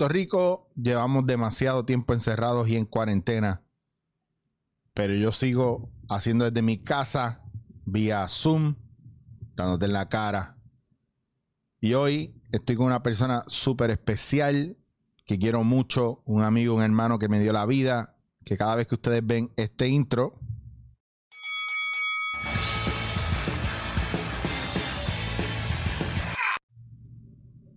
Puerto Rico llevamos demasiado tiempo encerrados y en cuarentena, pero yo sigo haciendo desde mi casa, vía Zoom, dándote en la cara. Y hoy estoy con una persona súper especial que quiero mucho, un amigo, un hermano que me dio la vida, que cada vez que ustedes ven este intro,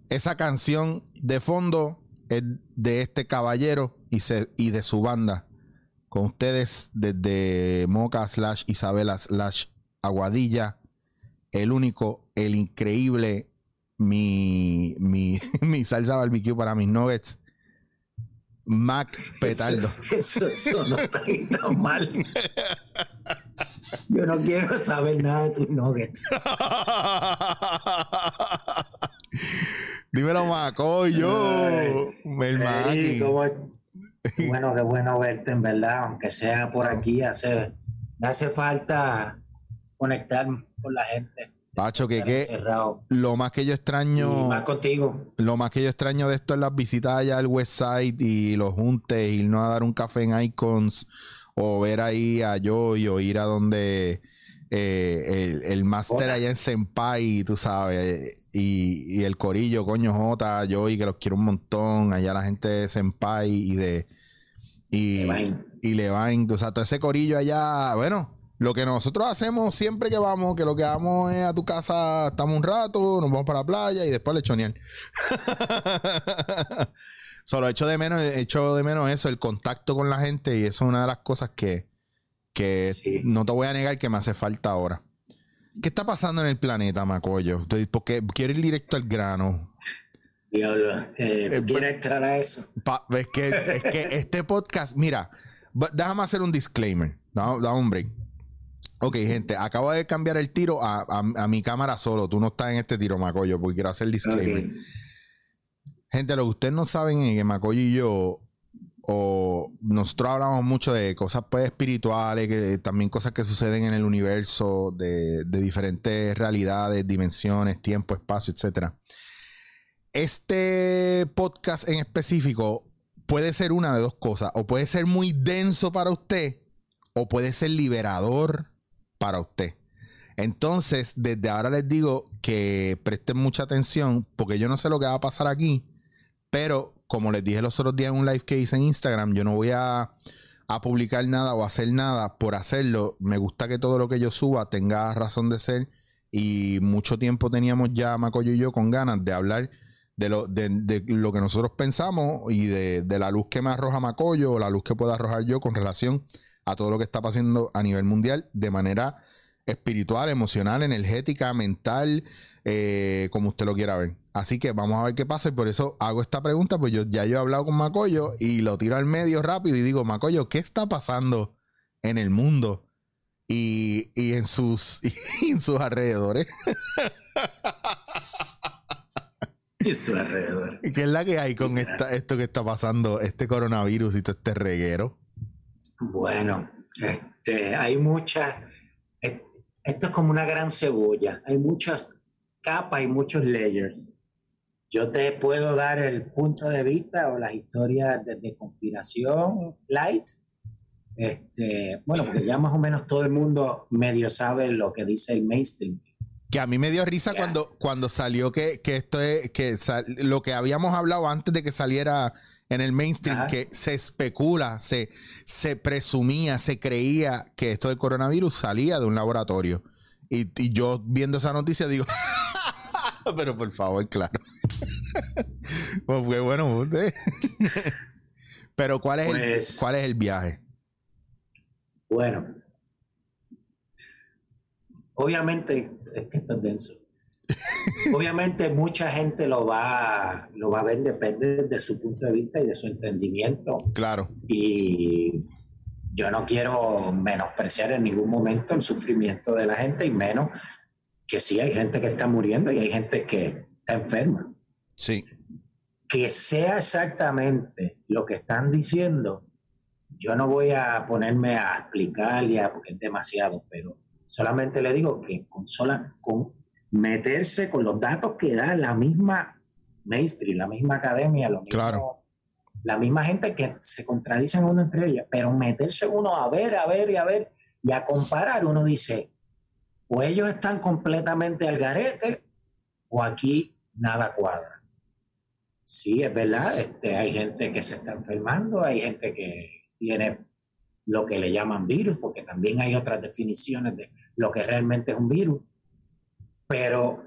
esa canción de fondo es de este caballero y, y de su banda. Con ustedes desde Moca slash Isabela slash Aguadilla, el único, el increíble, mi, mi, mi salsa barbecue para mis nuggets. Mac Petardo. Eso, eso, no está tan mal. Yo no quiero saber nada de tus nuggets. Dímelo, Macoyo. Hey, bueno, qué bueno verte, en verdad. Aunque sea por aquí, hace, me hace falta conectar con la gente. Pacho, que, que lo más que yo extraño. más contigo. Lo más que yo extraño de esto es las visitas allá al website y los juntes, irnos a dar un café en Icons o ver ahí a Joy o ir a donde eh, el, máster allá en Senpai, tú sabes, y, el corillo, coño J, Joy, que los quiero un montón, allá la gente de Senpai y de. Y, y Levine, o sea, todo ese corillo allá, bueno lo que nosotros hacemos siempre que vamos, que lo que vamos es a tu casa, estamos un rato, nos vamos para la playa y después lechonear. Solo hecho de menos, hecho de menos eso, el contacto con la gente, y eso es una de las cosas que, no te voy a negar que me hace falta ahora. ¿Qué está pasando en el planeta, Macoyo? Porque quiero ir directo al grano. Diablo, eh, eh quieres entrar a eso? es, que, es que este podcast, mira, déjame hacer un disclaimer. Da, da un break. Ok, gente, acabo de cambiar el tiro a, mi cámara solo. Tú no estás en este tiro, Macoyo, porque quiero hacer el disclaimer. Gente, lo que ustedes no saben es que Macoyo y yo, o nosotros hablamos mucho de cosas pues espirituales, que también cosas que suceden en el universo, de, de diferentes realidades, dimensiones, tiempo, espacio, etc. Este podcast en específico puede ser una de dos cosas. O puede ser muy denso para usted, o puede ser liberador para usted. Entonces, desde ahora les digo que presten mucha atención porque yo no sé lo que va a pasar aquí, pero como les dije los otros días en un live que hice en Instagram, yo no voy a, publicar nada o hacer nada por hacerlo. Me gusta que todo lo que yo suba tenga razón de ser y mucho tiempo teníamos ya Macoyo y yo con ganas de hablar de lo, de, lo que nosotros pensamos y de, de, la luz que me arroja Macoyo o la luz que pueda arrojar yo con relación a todo lo que está pasando a nivel mundial de manera espiritual, emocional, energética, mental, eh, como usted lo quiera ver. Así que vamos a ver qué pasa y por eso hago esta pregunta, pues yo ya yo he hablado con Macoyo y lo tiro al medio rápido y digo, Macoyo, ¿qué está pasando en el mundo y, en, sus, en sus alrededores? en sus alrededores. ¿Y qué es la que hay con esta, esto que está pasando, este coronavirus y todo este reguero? Bueno, este, hay muchas, esto es como una gran cebolla, hay muchas capas y muchos layers. Yo te puedo dar el punto de vista o las historias de, conspiración light. Este, bueno, porque ya más o menos todo el mundo medio sabe lo que dice el mainstream. Que a mí me dio risa cuando, cuando salió que, esto es, que lo que habíamos hablado antes de que saliera en el mainstream que se especula, se, se presumía, se creía que esto del coronavirus salía de un laboratorio. Y, yo viendo esa noticia digo, pero por favor, claro. pues fue bueno. pero ¿cuál es, el, pues ¿cuál es el viaje? Bueno, obviamente es que esto es denso. Obviamente mucha gente lo va, lo va a ver, depende de su punto de vista y de su entendimiento. Claro. Y yo no quiero menospreciar en ningún momento el sufrimiento de la gente y menos que sí hay gente que está muriendo y hay gente que está enferma. Sí. Que sea exactamente lo que están diciendo, yo no voy a ponerme a explicar ya porque es demasiado, pero solamente le digo que con, sola, con meterse con los datos que da la misma mainstream, la misma academia, lo mismo, Claro. la misma gente que se contradicen uno entre ellas, pero meterse uno a ver, a ver y a ver y a comparar, uno dice, o ellos están completamente al garete o aquí nada cuadra. Sí, es verdad, este, hay gente que se está enfermando, hay gente que tiene lo que le llaman virus, porque también hay otras definiciones de lo que realmente es un virus. Pero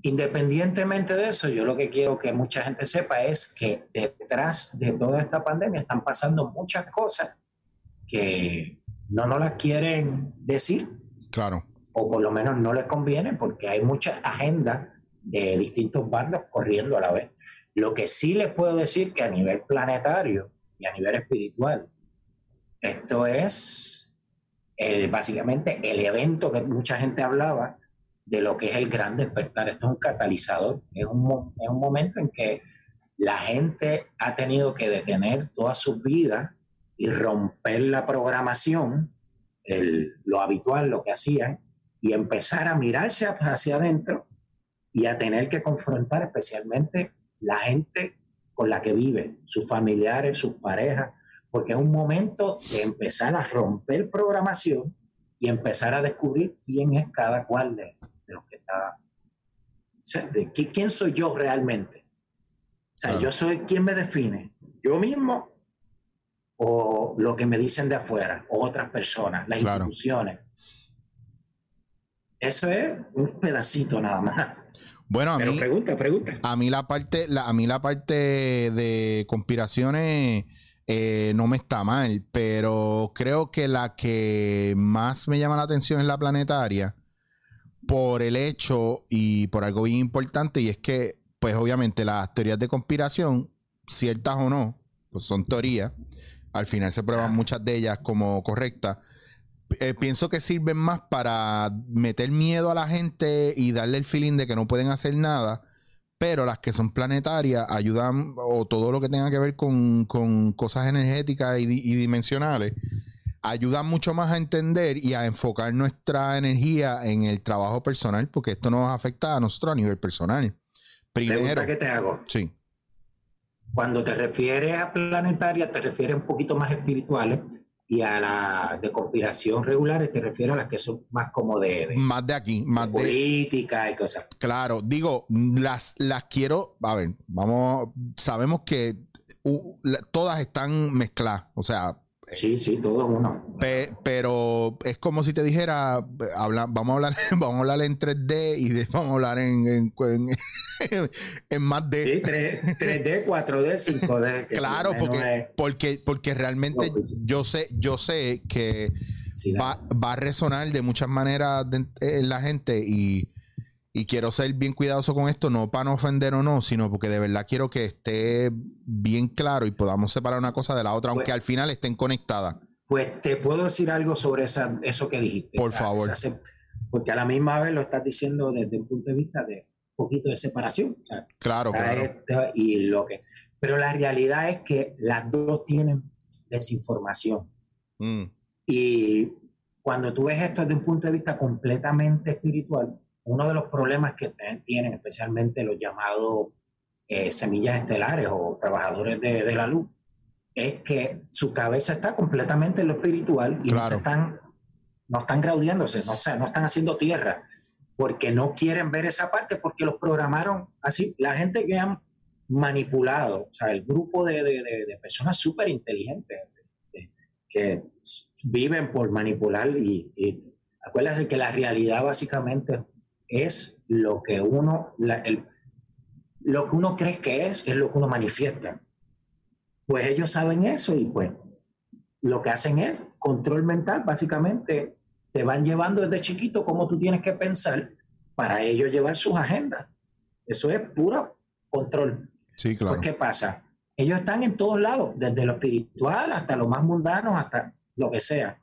independientemente de eso, yo lo que quiero que mucha gente sepa es que detrás de toda esta pandemia están pasando muchas cosas que no nos las quieren decir, Claro. o por lo menos no les conviene, porque hay muchas agendas de distintos bandos corriendo a la vez. Lo que sí les puedo decir que a nivel planetario y a nivel espiritual, esto es el, básicamente el evento que mucha gente hablaba de lo que es el gran despertar. Esto es un catalizador, es un, es un momento en que la gente ha tenido que detener toda su vida y romper la programación, el- lo habitual, lo que hacían, y empezar a mirarse hacia hacia adentro y a tener que confrontar especialmente la gente con la que vive, sus familiares, sus parejas, porque es un momento de empezar a romper programación y empezar a descubrir quién es cada cual de, de los que está. O sea, de qui- quién soy yo realmente. O sea, Claro. yo soy quién me define, yo mismo o lo que me dicen de afuera, o otras personas, las Claro. instituciones. Eso es un pedacito nada más. Bueno, a Pero mí, pregunta, pregunta. a mí la parte, la- a mí la parte de conspiraciones eh, no me está mal, pero creo que la que más me llama la atención es la planetaria por el hecho y por algo bien importante y es que, pues obviamente las teorías de conspiración, ciertas o no, pues son teorías, al final se prueban muchas de ellas como correctas. Eh, pienso que sirven más para meter miedo a la gente y darle el feeling de que no pueden hacer nada, pero las que son planetarias ayudan, o todo lo que tenga que ver con, con cosas energéticas y, di- y dimensionales, ayudan mucho más a entender y a enfocar nuestra energía en el trabajo personal, porque esto nos afecta a nosotros a nivel personal. Primero, Pregunta que te hago. sí, Cuando te refieres a planetaria, te refieres un poquito más espirituales y a la de conspiración regulares te refieres a las que son más como de, de más de aquí, más de, política y cosas. Claro, digo, las, las quiero, a ver, vamos, sabemos que uh, la- todas están mezcladas, o sea, Sí, sí, todo uno. pe- pero es como si te dijera, habla, vamos a hablar, vamos a hablar en 3D y de- vamos a hablar en, en, en- en más D. Sí, 3, d 4D, 5D. que Claro, porque, porque, porque realmente yo sé, yo sé que sí, va, va a resonar de muchas maneras en la gente y, y quiero ser bien cuidadoso con esto, no para no ofender o no, sino porque de verdad quiero que esté bien claro y podamos separar una cosa de la otra, aunque Pues- al final estén conectadas. Pues te puedo decir algo sobre esa, eso que dijiste. Por favor. esa- porque a la misma vez lo estás diciendo desde un punto de vista de un poquito de separación. o sea, Claro, claro. esto y lo que. Pero la realidad es que las dos tienen desinformación. Mm, Y cuando tú ves esto desde un punto de vista completamente espiritual, uno de los problemas que tienen especialmente los llamados eh, semillas estelares o trabajadores de, de la luz, es que su cabeza está completamente en lo espiritual y no, Claro. se están, no están graudiéndose, no, o sea, no están haciendo tierra, porque no quieren ver esa parte, porque los programaron así. La gente que han manipulado, o sea, el grupo de, de- de- personas súper inteligentes de- que viven por manipular y, y acuérdate que la realidad básicamente es lo que uno, la- el- lo que uno cree que es, es lo que uno manifiesta. Pues ellos saben eso y pues lo que hacen es control mental, básicamente te van llevando desde chiquito cómo tú tienes que pensar para ellos llevar sus agendas. Eso es puro control. Sí, claro. Pues, ¿qué pasa? Ellos están en todos lados, desde lo espiritual hasta lo más mundano, hasta lo que sea.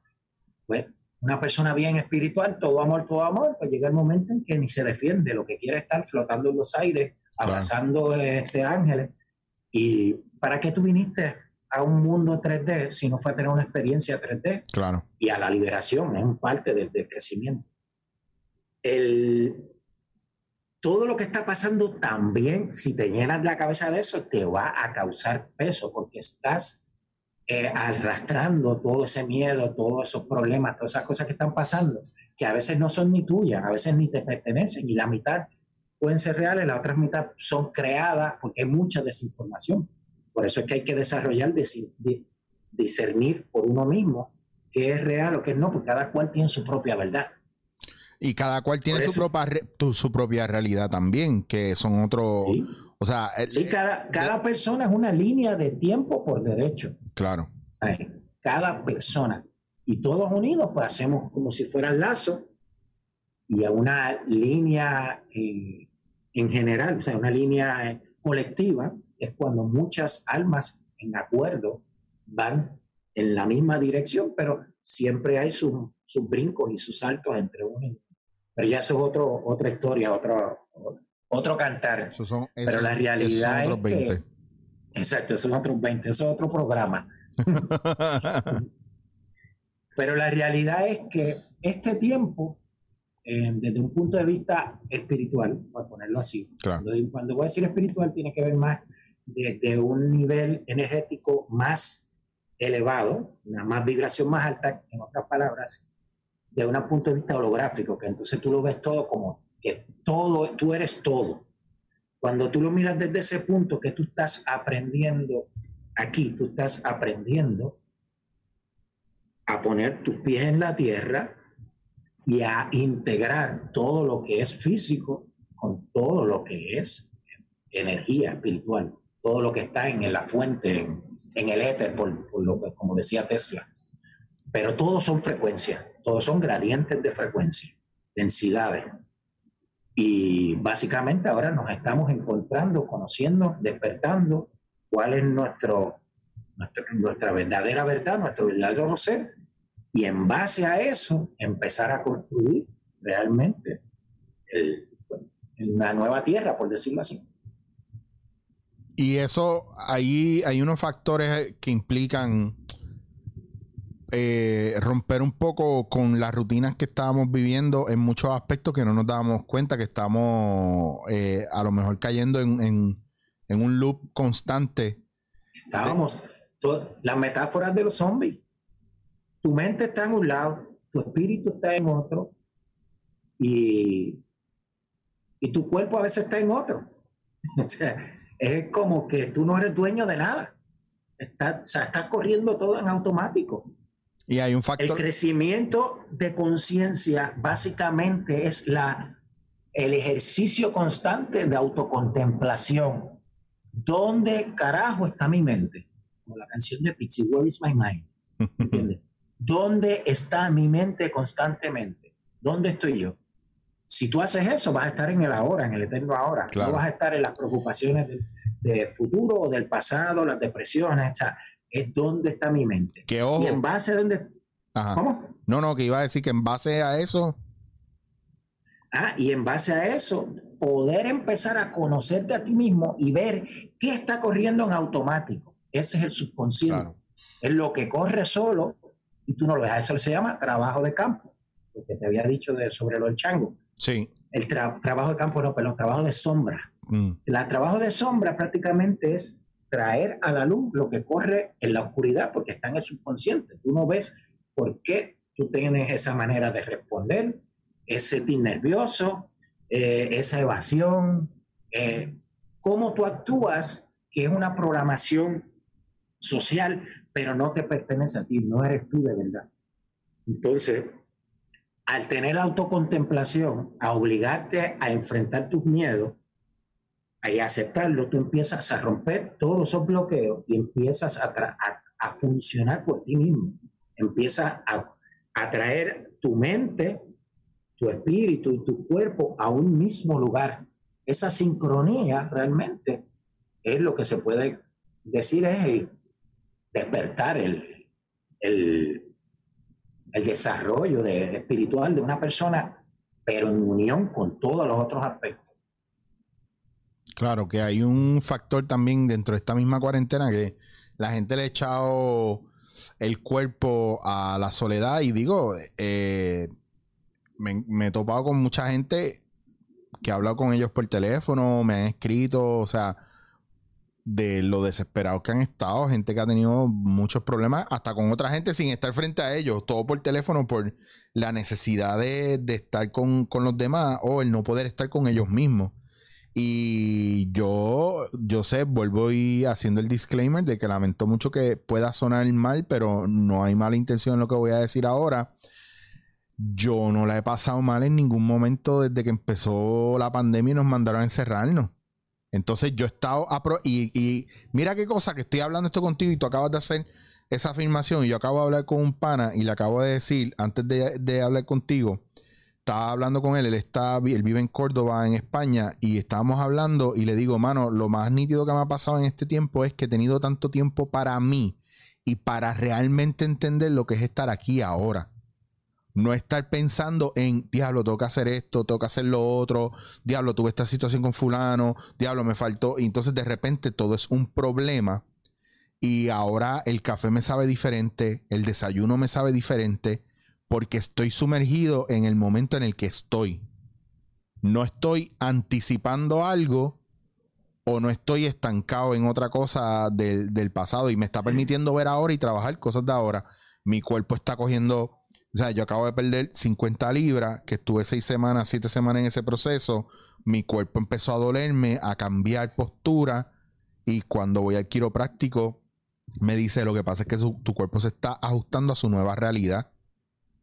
Pues una persona bien espiritual, todo amor, todo amor, pues llega el momento en que ni se defiende, lo que quiere es estar flotando en los aires, Claro. abrazando este ángeles. ¿Y para qué tú viniste a un mundo 3D si no fue a tener una experiencia 3D? Claro. y a la liberación, es parte del, del crecimiento. El, todo lo que está pasando también, si te llenas la cabeza de eso, te va a causar peso porque estás eh, arrastrando todo ese miedo, todos esos problemas, todas esas cosas que están pasando, que a veces no son ni tuyas, a veces ni te pertenecen y la mitad pueden ser reales, la otra mitad son creadas porque hay mucha desinformación. Por eso es que hay que desarrollar, discernir por uno mismo qué es real o qué no, porque cada cual tiene su propia verdad. Y cada cual tiene su propia, su propia realidad también, que son otros... O sea, sí, cada, cada persona es una línea de tiempo por derecho. Claro. Cada persona. Y todos unidos, pues hacemos como si fueran lazos y a una línea eh, en general, o sea, una línea eh, colectiva, es cuando muchas almas en acuerdo van en la misma dirección, pero siempre hay sus, sus brincos y sus saltos entre uno y pero ya eso es otro, otra historia, otro, otro cantar. Pero la realidad es que... Exacto, esos son otros 20, eso es otro programa. Pero la realidad es que este tiempo, eh, desde un punto de vista espiritual, voy a ponerlo así, cuando, cuando, voy a decir espiritual, tiene que ver más desde un nivel energético más elevado, una más vibración más alta, en otras palabras, de un punto de vista holográfico, que entonces tú lo ves todo como que todo, tú eres todo. Cuando tú lo miras desde ese punto que tú estás aprendiendo aquí, tú estás aprendiendo a poner tus pies en la tierra y a integrar todo lo que es físico con todo lo que es energía espiritual, todo lo que está en la fuente, en, el éter, por, por lo que, como decía Tesla. Pero todos son frecuencias todos son gradientes de frecuencia, densidades. Y básicamente ahora nos estamos encontrando, conociendo, despertando cuál es nuestro, nuestra verdadera verdad, nuestro verdadero ser, y en base a eso empezar a construir realmente una nueva tierra, por decirlo así. Y eso, ahí hay unos factores que implican eh, romper un poco con las rutinas que estábamos viviendo en muchos aspectos que no nos dábamos cuenta que estamos eh, a lo mejor cayendo en, un loop constante. Estábamos, las metáforas de los zombies. Tu mente está en un lado, tu espíritu está en otro y, y tu cuerpo a veces está en otro. es como que tú no eres dueño de nada. Está, o sea, estás corriendo todo en automático. Y hay un factor. El crecimiento de conciencia básicamente es la, el ejercicio constante de autocontemplación. ¿Dónde carajo está mi mente? Como la canción de Pixie, Where is my mind? ¿Entiendes? ¿Dónde está mi mente constantemente? ¿Dónde estoy yo? Si tú haces eso, vas a estar en el ahora, en el eterno ahora. No vas a estar en las preocupaciones del, futuro o del pasado, las depresiones. O es dónde está mi mente. Que ojo. Y en base a dónde. ¿Cómo? No, no, que iba a decir que en base a eso. Ah, y en base a eso, poder empezar a conocerte a ti mismo y ver qué está corriendo en automático. Ese es el subconsciente. Es lo que corre solo y tú no lo dejas. Eso se llama trabajo de campo. Lo que te había dicho de, sobre lo del chango. Sí. El trabajo de campo, no, pero trabajo de sombra. Mm. El trabajo de sombra prácticamente es traer a la luz lo que corre en la oscuridad, porque está en el subconsciente. Tú no ves por qué tú tienes esa manera de responder, ese tic nervioso, eh, esa evasión, eh, cómo tú actúas, que es una programación social, pero no te pertenece a ti, no eres tú de verdad. Entonces, al tener autocontemplación, a obligarte a enfrentar tus miedos, y aceptarlo, tú empiezas a romper todos esos bloqueos y empiezas a, a, funcionar por ti mismo. Empiezas a, a traer tu mente, tu espíritu y tu cuerpo a un mismo lugar. Esa sincronía realmente es lo que se puede decir es el despertar, el, el, el desarrollo de, espiritual de una persona, pero en unión con todos los otros aspectos. Claro, que hay un factor también dentro de esta misma cuarentena que la gente le ha echado el cuerpo a la soledad y digo, eh, me, he topado con mucha gente que he hablado con ellos por teléfono, me han escrito, o sea, de lo desesperados que han estado, gente que ha tenido muchos problemas, hasta con otra gente sin estar frente a ellos, todo por teléfono, por la necesidad de, estar con, los demás o el no poder estar con ellos mismos. Y yo, yo sé, vuelvo y haciendo el disclaimer de que lamento mucho que pueda sonar mal, pero no hay mala intención en lo que voy a decir ahora. Yo no la he pasado mal en ningún momento desde que empezó la pandemia y nos mandaron a encerrarnos. Entonces yo he estado... Y, y, mira qué cosa que estoy hablando esto contigo y tú acabas de hacer esa afirmación y yo acabo de hablar con un pana y le acabo de decir, antes de, hablar contigo, estaba hablando con él, él está, él vive en Córdoba, en España, y estábamos hablando y le digo, mano, lo más nítido que me ha pasado en este tiempo es que he tenido tanto tiempo para mí y para realmente entender lo que es estar aquí ahora. No estar pensando en, diablo, tengo que hacer esto, tengo que hacer lo otro, diablo, tuve esta situación con fulano, diablo, me faltó. Y entonces de repente todo es un problema. Y ahora el café me sabe diferente, el desayuno me sabe diferente, porque estoy sumergido en el momento en el que estoy. No estoy anticipando algo o no estoy estancado en otra cosa del, del pasado y me está permitiendo ver ahora y trabajar cosas de ahora. Mi cuerpo está cogiendo o sea, yo acabo de perder 50 libras, que estuve 6 semanas, 7 semanas en ese proceso. Mi cuerpo empezó a dolerme, a cambiar postura. Y cuando voy al quiropráctico, me dice lo que pasa es que tu cuerpo se está ajustando a su nueva realidad,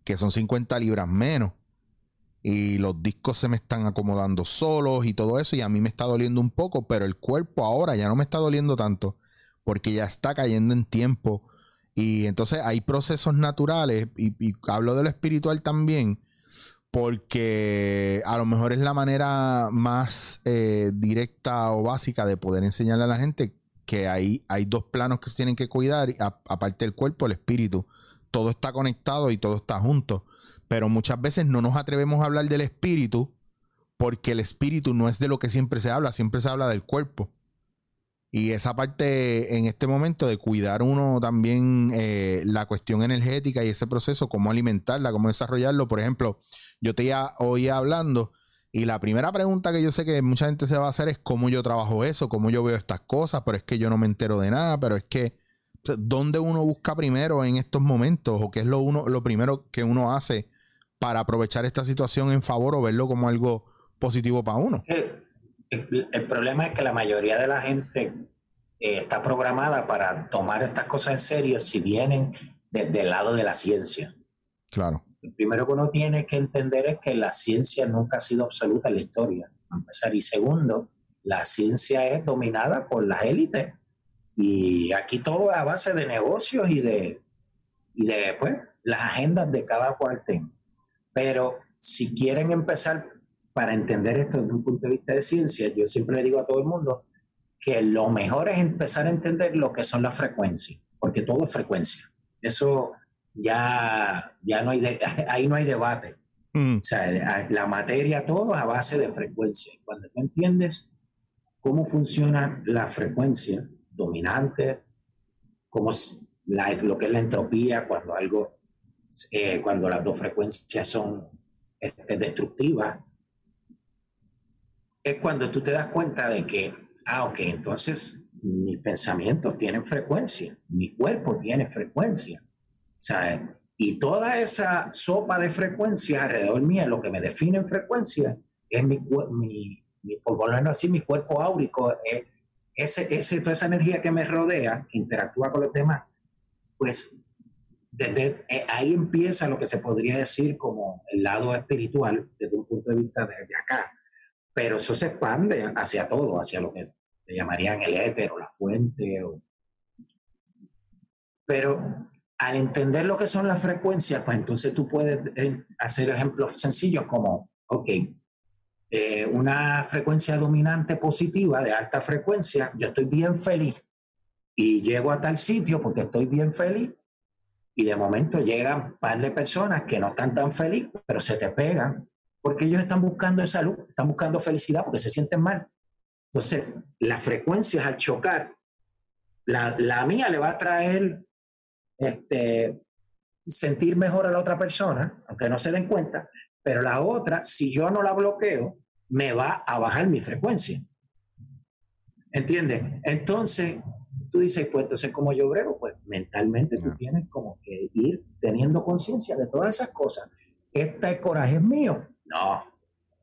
que son 50 libras menos. Y los discos se me están acomodando solos y todo eso. Y a mí me está doliendo un poco, pero el cuerpo ahora ya no me está doliendo tanto, porque ya está cayendo en tiempo y entonces hay procesos naturales, y, hablo de lo espiritual también, porque a lo mejor es la manera más eh, directa o básica de poder enseñarle a la gente que hay, hay dos planos que se tienen que cuidar, aparte del cuerpo, el espíritu. Todo está conectado y todo está junto. Pero muchas veces no nos atrevemos a hablar del espíritu porque el espíritu no es de lo que siempre se habla, siempre se habla del cuerpo. Y esa parte en este momento de cuidar uno también eh, la cuestión energética y ese proceso, cómo alimentarla, cómo desarrollarlo. Por ejemplo, yo te oía hablando y la primera pregunta que yo sé que mucha gente se va a hacer es cómo yo trabajo eso, cómo yo veo estas cosas, pero es que yo no me entero de nada, pero es que ¿dónde uno busca primero en estos momentos o qué es lo, uno, lo primero que uno hace para aprovechar esta situación en favor o verlo como algo positivo para uno? el, problema es que la mayoría de la gente eh, está programada para tomar estas cosas en serio si vienen desde el lado de la ciencia. Claro. Lo primero que uno tiene que entender es que la ciencia nunca ha sido absoluta en la historia, empezar. Y segundo, la ciencia es dominada por las élites. Y aquí todo es a base de negocios y de, y de pues, las agendas de cada cual Pero si quieren empezar para entender esto desde un punto de vista de ciencia, yo siempre le digo a todo el mundo que lo mejor es empezar a entender lo que son las frecuencias, porque todo es frecuencia. Eso ya, ya no hay, ahí no hay debate. Mm. O sea, la materia todo es a base de frecuencia. Cuando tú entiendes cómo funciona la frecuencia dominante, cómo la, lo que es la entropía, cuando algo, eh, cuando las dos frecuencias son este, destructivas, es cuando tú te das cuenta de que, ah, ok, entonces mis pensamientos tienen frecuencia, mi cuerpo tiene frecuencia. Sea, y toda esa sopa de frecuencias alrededor mío, lo que me define en frecuencia, es mi por así, mi cuerpo áurico, es, ese, ese, toda esa energía que me rodea, que interactúa con los demás, pues desde eh, ahí empieza lo que se podría decir como el lado espiritual desde un punto de vista de, de acá pero eso se expande hacia todo, hacia lo que llamarían el éter o la fuente. Pero al entender lo que son las frecuencias, pues entonces tú puedes eh, hacer ejemplos sencillos como, ok, eh, una frecuencia dominante positiva de alta frecuencia, yo estoy bien feliz y llego a tal sitio porque estoy bien feliz y de momento llegan un par de personas que no están tan felices, pero se te pegan porque ellos están buscando salud, están buscando felicidad porque se sienten mal. Entonces, las frecuencias al chocar, la, la mía le va a traer este, sentir mejor a la otra persona, aunque no se den cuenta, pero la otra, si yo no la bloqueo, me va a bajar mi frecuencia. ¿Entiendes? Entonces, tú dices, pues entonces, ¿cómo yo brego? Pues mentalmente tú tienes como que ir teniendo conciencia de todas esas cosas. ¿Este coraje es mío? No.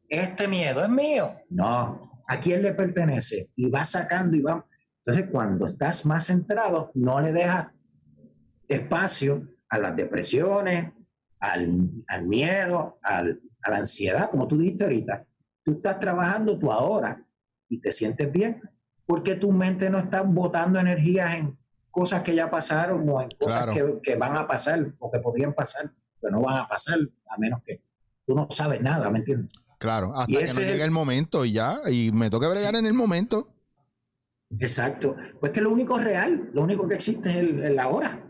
¿Este miedo es mío? No. ¿A quién le pertenece? Y va sacando y va. Entonces, cuando estás más centrado, no le dejas espacio a las depresiones, al, al miedo, al, a la ansiedad, como tú dijiste ahorita. Tú estás trabajando tú ahora y te sientes bien porque tu mente no está botando energías en cosas que ya pasaron o en cosas que, que, van a pasar o que podrían pasar, pero no van a pasar a menos que tú no sabes nada, ¿me entiendes? Claro, hasta que no llegue el momento y ya, y me toca bregar en el momento. Exacto. Pues que lo único real, lo único que existe es el, el ahora.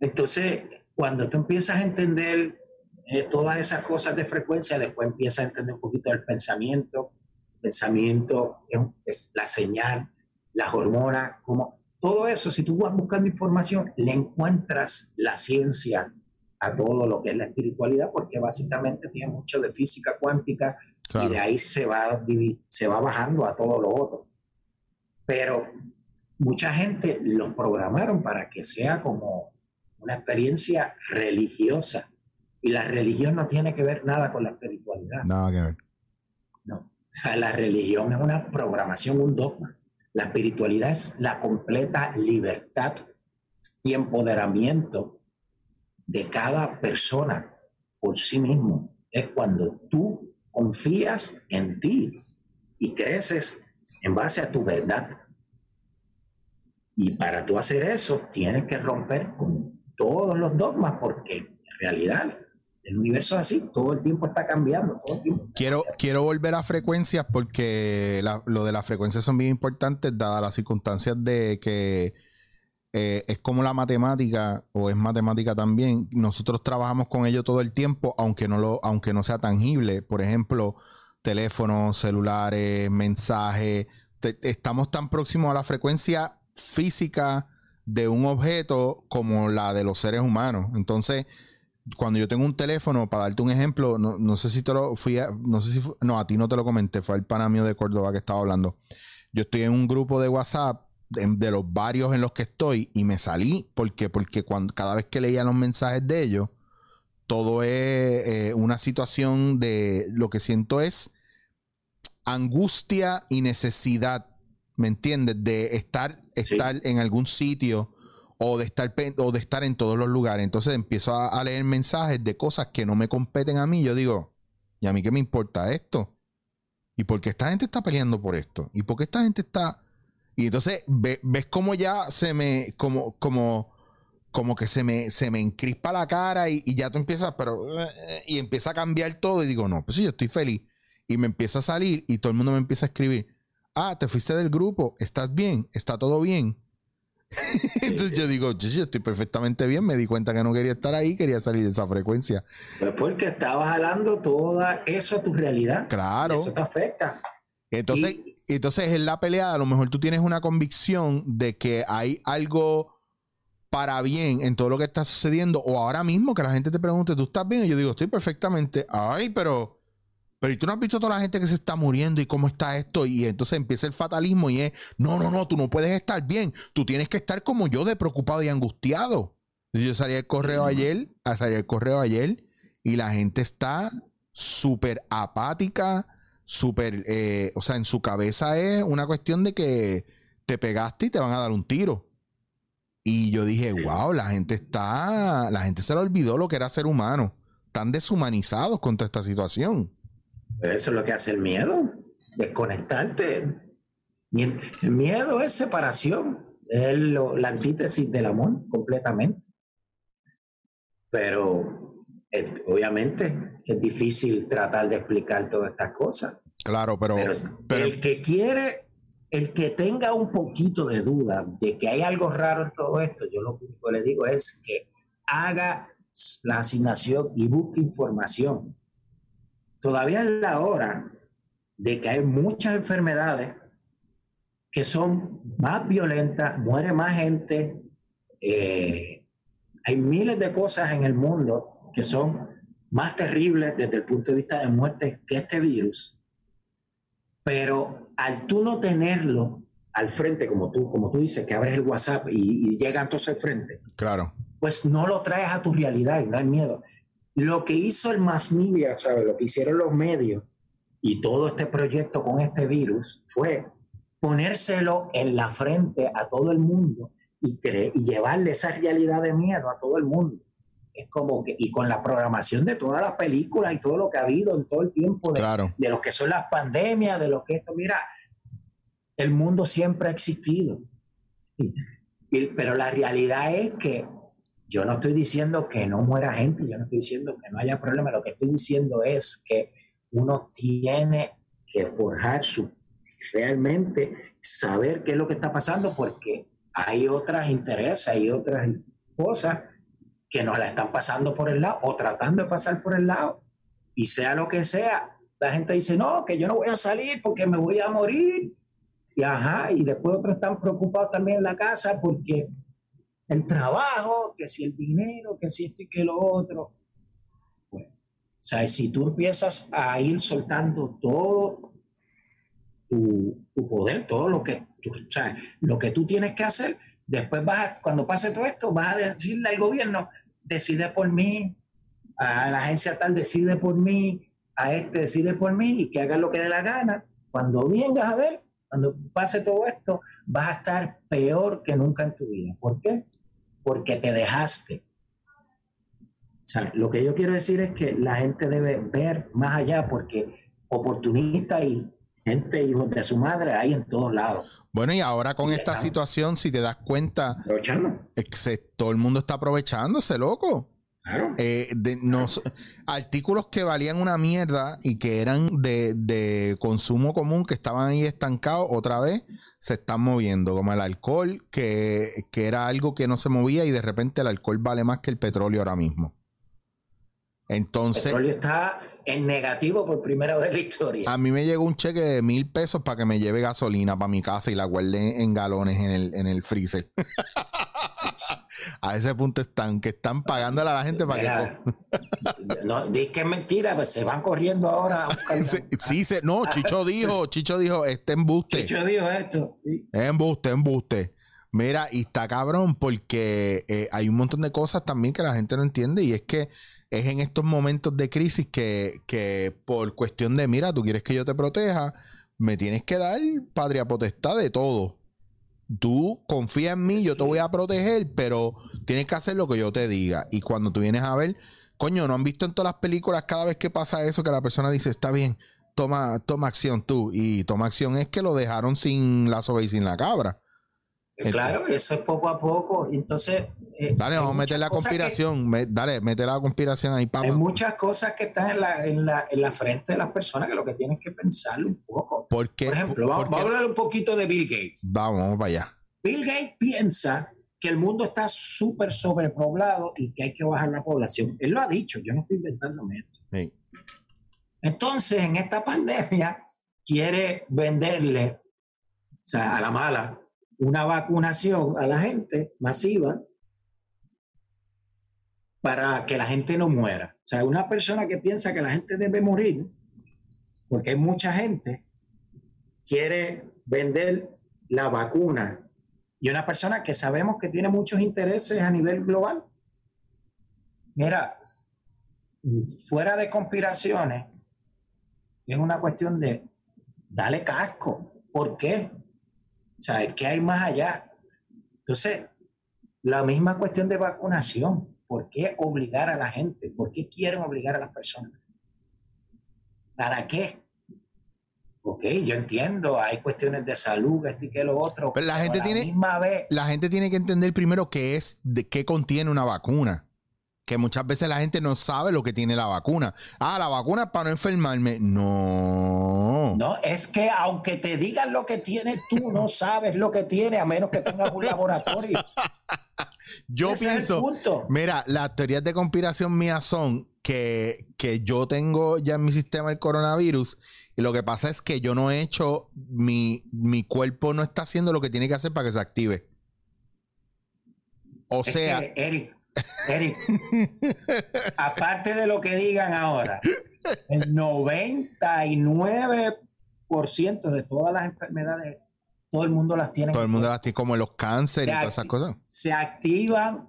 Entonces, cuando tú empiezas a entender eh, todas esas cosas de frecuencia, después empiezas a entender un poquito el pensamiento, pensamiento es, la señal, las hormonas, como todo eso, si tú vas buscando información, le encuentras la ciencia a todo lo que es la espiritualidad, porque básicamente tiene mucho de física cuántica y de ahí se va, se va bajando a todo lo otro. Pero mucha gente los programaron para que sea como una experiencia religiosa. Y la religión no tiene que ver nada con la espiritualidad. Nada que ver. No. O sea, la religión es una programación, un dogma. La espiritualidad es la completa libertad y empoderamiento de cada persona por sí mismo. Es cuando tú confías en ti y creces en base a tu verdad. Y para tú hacer eso, tienes que romper con todos los dogmas porque en realidad el universo es así, todo el tiempo está cambiando. quiero, quiero volver a frecuencias porque lo de las frecuencias son bien importantes, dadas las circunstancias de que eh, es como la matemática, o es matemática también. Nosotros trabajamos con ello todo el tiempo, aunque no, lo, aunque no sea tangible. Por ejemplo, teléfonos, celulares, mensajes. estamos tan próximos a la frecuencia física de un objeto como la de los seres humanos. Entonces, cuando yo tengo un teléfono, para darte un ejemplo, no, sé si te lo fui a, no sé si no, a ti no te lo comenté, fue el pana mío de Córdoba que estaba hablando. Yo estoy en un grupo de WhatsApp de, los varios en los que estoy y me salí porque, porque cuando, cada vez que leía los mensajes de ellos, todo es eh, una situación de lo que siento es angustia y necesidad, ¿me entiendes? De estar, estar en algún sitio o de estar o de estar en todos los lugares. Entonces empiezo a, leer mensajes de cosas que no me competen a mí. Yo digo, ¿y a mí qué me importa esto? ¿Y por qué esta gente está peleando por esto? ¿Y por qué esta gente está...? Y entonces ves cómo ya se me... como, como, como que se me, se me encrispa la cara y, ya tú empiezas, pero... Y empieza a cambiar todo y digo, no, pues sí, yo estoy feliz. Y me empieza a salir y todo el mundo me empieza a escribir. Ah, te fuiste del grupo, estás bien, está todo bien. Entonces yo digo, yo, estoy perfectamente bien, me di cuenta que no quería estar ahí, quería salir de esa frecuencia. Pues porque estabas jalando todo eso a tu realidad. Claro. Eso te afecta. Entonces, entonces en la pelea a lo mejor tú tienes una convicción de que hay algo para bien en todo lo que está sucediendo o ahora mismo que la gente te pregunte, ¿tú estás bien? Y yo digo, estoy perfectamente. Ay, pero pero ¿y tú no has visto toda la gente que se está muriendo y cómo está esto? Y entonces empieza el fatalismo y es, no, no, no, tú no puedes estar bien. Tú tienes que estar como yo de preocupado y angustiado. Yo salí el correo ayer, salí el correo ayer y la gente está súper apática, súper, eh, o sea, en su cabeza es una cuestión de que te pegaste y te van a dar un tiro. Y yo dije, wow, la gente está, la gente se le olvidó lo que era ser humano. Están deshumanizados contra esta situación. Eso es lo que hace el miedo, desconectarte. El miedo es separación, es la antítesis del amor completamente. Pero obviamente es difícil tratar de explicar todas estas cosas. Claro, pero, pero, el que quiere, el que tenga un poquito de duda de que hay algo raro en todo esto, yo lo único que le digo es que haga la asignación y busque información todavía es la hora de que hay muchas enfermedades que son más violentas, muere más gente, eh, hay miles de cosas en el mundo que son más terribles desde el punto de vista de muerte que este virus. Pero al tú no tenerlo al frente, como tú, como tú dices, que abres el WhatsApp y, y llega entonces al frente. Claro. Pues no lo traes a tu realidad y no hay miedo. Lo que hizo el mass media, ¿sabes? Lo que hicieron los medios y todo este proyecto con este virus fue ponérselo en la frente a todo el mundo y, y llevarle esa realidad de miedo a todo el mundo. Es como que, y con la programación de todas las películas y todo lo que ha habido en todo el tiempo de, Claro. de lo que son las pandemias, de lo que esto, mira, el mundo siempre ha existido. Y- y- pero la realidad es que yo no estoy diciendo que no muera gente, yo no estoy diciendo que no haya problema, lo que estoy diciendo es que uno tiene que forjar su realmente saber qué es lo que está pasando porque hay otras intereses, hay otras cosas que nos la están pasando por el lado o tratando de pasar por el lado. Y sea lo que sea, la gente dice, no, que yo no voy a salir porque me voy a morir. Y ajá, y después otros están preocupados también en la casa porque el trabajo, que si el dinero, que si esto y que lo otro. Bueno, o sea, si tú empiezas a ir soltando todo tu, poder, todo lo que, tú, o sea, lo que tú tienes que hacer, después vas cuando pase todo esto, vas a decirle al gobierno, decide por mí, a la agencia tal decide por mí, a este decide por mí y que haga lo que dé la gana. Cuando vengas a ver, cuando pase todo esto, vas a estar peor que nunca en tu vida. ¿Por qué? Porque te dejaste. O sea, lo que yo quiero decir es que la gente debe ver más allá porque oportunistas y gente hijos de su madre hay en todos lados. Bueno, y ahora con Y esta situación, si te das cuenta, Aprovechando. todo el mundo está aprovechándose, loco. Claro. Eh, de nos, artículos que valían una mierda y que eran de, de consumo común, que estaban ahí estancados, otra vez se están moviendo, como el alcohol, que, que era algo que no se movía y de repente el alcohol vale más que el petróleo ahora mismo. El Entonces, petróleo está en negativo por primera vez en la historia. a mí me llegó un cheque de mil pesos para que me lleve gasolina para mi casa y la guarde en galones en el, en el freezer. a ese punto están, que están pagándole a la gente para que... No, di que es mentira, pues se van corriendo ahora a sí, se- no, Chicho dijo, Chicho dijo, este embuste. Chicho dijo esto. sí. Embuste, embuste. Mira, y está cabrón porque eh, hay un montón de cosas también que la gente no entiende y es que es en estos momentos de crisis que, que por cuestión de, mira, tú quieres que yo te proteja, me tienes que dar patria potestad de todo. Tú confía en mí, yo te voy a proteger, pero tienes que hacer lo que yo te diga. Y cuando tú vienes a ver, coño, ¿no han visto en todas las películas cada vez que pasa eso que la persona dice, está bien, toma, toma acción tú? Y toma acción es que lo dejaron sin la soga y sin la cabra. Claro, eso es poco a poco. Entonces. eh, Dale, vamos a meter la que- conspiración. Me- dale, mete la conspiración ahí, papá. Hay muchas cosas que están en la, en, la, en la frente de las personas que lo que tienen que pensarlo un poco. ¿Por qué? Por ejemplo, ¿Por vamos, a hablar un poquito de Bill Gates. Vamos, vamos para allá. Bill Gates piensa que el mundo está súper sobrepoblado y que hay que bajar la población. Él lo ha dicho, yo no estoy inventándome esto. Sí. Entonces, en esta pandemia, quiere venderle, o sea, a la mala, una vacunación a la gente masiva para que la gente no muera. O sea, una persona que piensa que la gente debe morir, porque hay mucha gente, quiere vender la vacuna. Y una persona que sabemos que tiene muchos intereses a nivel global. Mira, fuera de conspiraciones, es una cuestión de darle casco. ¿Por qué? O sea, ¿qué hay más allá? Entonces, la misma cuestión de vacunación. ¿Por qué obligar a la gente? ¿Por qué quieren obligar a las personas? ¿Para qué? Ok, yo entiendo, hay cuestiones de salud, esto y que lo otro. Pero la gente tiene- misma vez, La gente tiene que entender primero qué es, de qué contiene una vacuna. Que muchas veces la gente no sabe lo que tiene la vacuna. Ah, la vacuna es para no enfermarme. No. No, es que aunque te digan lo que tienes, tú no sabes lo que tiene a menos que tengas un laboratorio. Yo Ese pienso. Mira, las teorías de conspiración mías son que, que yo tengo ya en mi sistema el coronavirus y lo que pasa es que yo no he hecho, mi, mi cuerpo no está haciendo lo que tiene que hacer para que se active. O Es sea, que, Eric, Eric, aparte de lo que digan ahora, el de todas las enfermedades, todo el mundo las tiene. Todo el mundo las tiene, como los cánceres y todas esas cosas. Se activan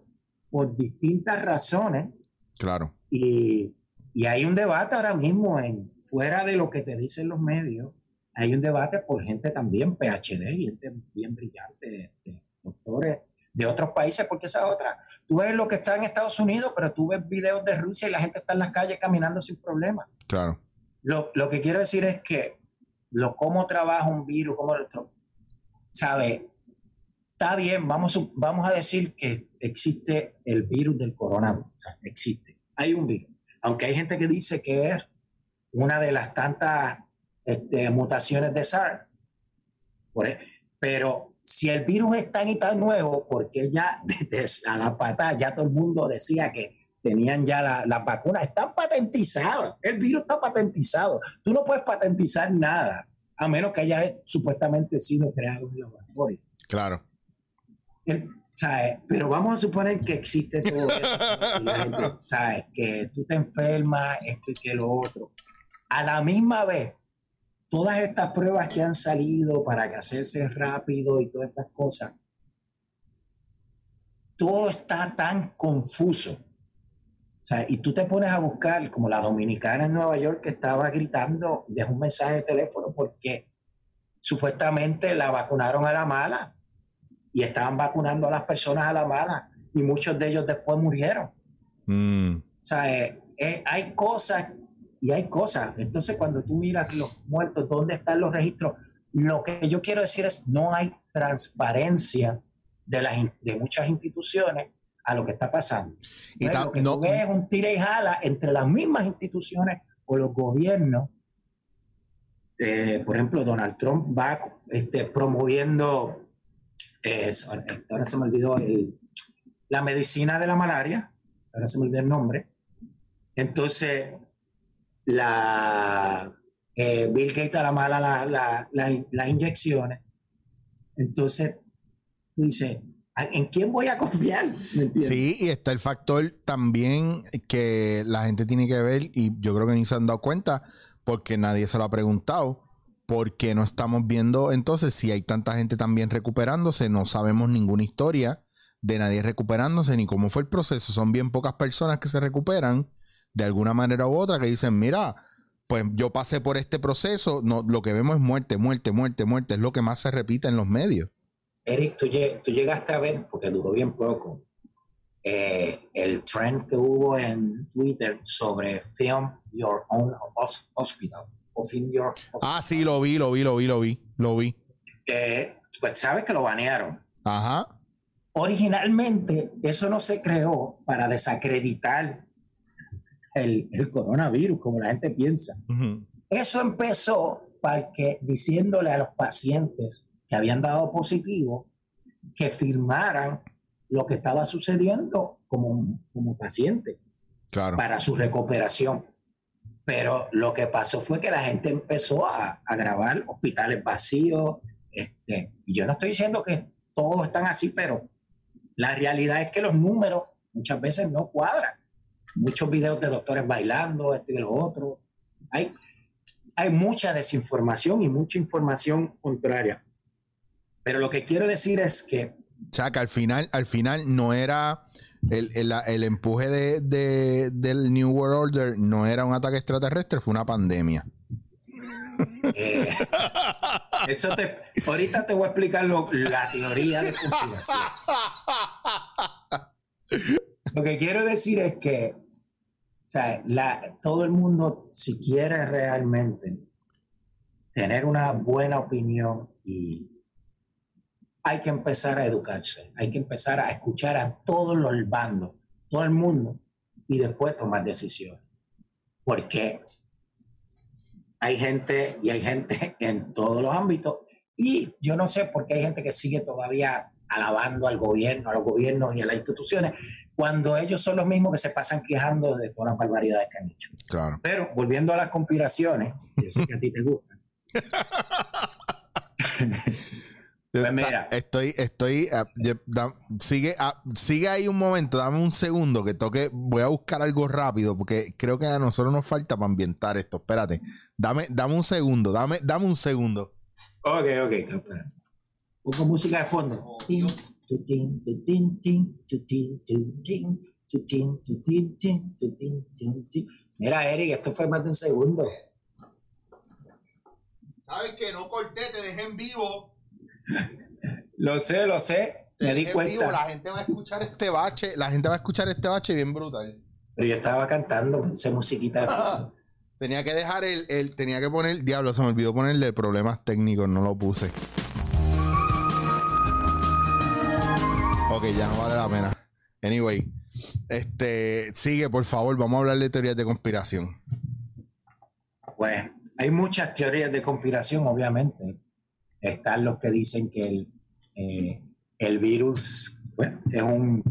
por distintas razones. Claro. Y, y hay un debate ahora mismo, en, fuera de lo que te dicen los medios, hay un debate por gente también PhD gente bien brillante, doctores de otros países, porque esa es otra. Tú ves lo que está en Estados Unidos, pero tú ves videos de Rusia y la gente está en las calles caminando sin problema. Claro. Lo, lo que quiero decir es que lo cómo trabaja un virus, cómo sabe, está bien, vamos, vamos a decir que existe el virus del coronavirus, o sea, existe, hay un virus, aunque hay gente que dice que es una de las tantas este, mutaciones de SARS, e, pero si el virus es tan y tan nuevo, porque ya desde a la patada ya todo el mundo decía que tenían ya las la vacunas, están patentizadas, el virus está patentizado, tú no puedes patentizar nada, a menos que haya supuestamente sido creado en un laboratorio. Claro. Pero vamos a suponer que existe todo eso, ¿sabes? que tú te enfermas, esto y que lo otro. A la misma vez, todas estas pruebas que han salido para que hacerse rápido y todas estas cosas, todo está tan confuso. O sea, y tú te pones a buscar, como la dominicana en Nueva York que estaba gritando, deja un mensaje de teléfono porque supuestamente la vacunaron a la mala y estaban vacunando a las personas a la mala y muchos de ellos después murieron. Mm. O sea, eh, eh, hay cosas y hay cosas. Entonces, cuando tú miras los muertos, ¿dónde están los registros? Lo que yo quiero decir es, no hay transparencia de, las, de muchas instituciones a lo que está pasando. Y lo que no, tú ves es un tira y jala entre las mismas instituciones o los gobiernos. Eh, por ejemplo, Donald Trump va este, promoviendo, eh, ahora se me olvidó, la medicina de la malaria, ahora se me olvidó el nombre. Entonces, la, eh, Bill Gates a la mala las inyecciones. Entonces, tú dices, ¿en quién voy a confiar? sí, y está el factor también que la gente tiene que ver, y yo creo que ni se han dado cuenta, porque nadie se lo ha preguntado. porque no estamos viendo entonces si hay tanta gente también recuperándose? No sabemos ninguna historia de nadie recuperándose ni cómo fue el proceso. Son bien pocas personas que se recuperan de alguna manera u otra que dicen, mira, pues yo pasé por este proceso, no, lo que vemos es muerte, muerte, muerte, muerte, es lo que más se repite en los medios. Eric, tú, llegaste a ver, porque duró bien poco, eh, el trend que hubo en Twitter sobre Film Your Own Hospital. O film your Ah, sí, lo vi, lo vi, lo vi, lo vi, lo vi. pues sabes que lo banearon. Ajá. Originalmente, eso no se creó para desacreditar el, coronavirus, como la gente piensa. Eso empezó para que, diciéndole a los pacientes que habían dado positivo que firmaran lo que estaba sucediendo como, como paciente para su recuperación. Pero lo que pasó fue que la gente empezó a, a grabar hospitales vacíos. Este, y yo no estoy diciendo que todos están así, pero la realidad es que los números muchas veces no cuadran muchos videos de doctores bailando, esto y lo otro. Hay, hay mucha desinformación y mucha información contraria. Pero lo que quiero decir es que... O sea, que al final, al final no era... El, el, empuje de, del New World Order no era un ataque extraterrestre, fue una pandemia. Eh, eso te, ahorita te voy a explicar la teoría de conspiración. Lo que quiero decir es que todo el mundo, si quiere realmente tener una buena opinión y hay que empezar a educarse, hay que empezar a escuchar a todos los bandos, todo el mundo, y después tomar decisiones. Porque hay gente y hay gente en todos los ámbitos y yo no sé por qué hay gente que sigue todavía alabando al gobierno, a los gobiernos y a las instituciones, cuando ellos son los mismos que se pasan quejando de todas las barbaridades que han hecho. Claro. Pero volviendo a las conspiraciones, yo sé que a ti te gustan. Pues mira. Estoy, estoy, ah, sigue, ah, sigue ahí un momento, dame un segundo que toque, voy a buscar algo rápido porque creo que a nosotros nos falta para ambientar esto. Espérate, dame, dame un segundo, dame, dame un segundo. Ok, ok, Pongo música de fondo. Mira, Eric, esto fue más de un segundo. ¿Sabes que no corté? Te dejé en vivo. lo sé, lo sé. me di cuenta. la gente va a escuchar este bache. La gente va a escuchar este bache bien brutal. Pero yo estaba cantando, esa musiquita. tenía que dejar el, el, Tenía que poner. Diablo, se me olvidó ponerle problemas técnicos, no lo puse. Ya no vale la pena. Anyway, este, sigue, por favor, vamos a hablar de teorías de conspiración. Pues hay muchas teorías de conspiración, obviamente. Están los que dicen que el, eh, el virus es un,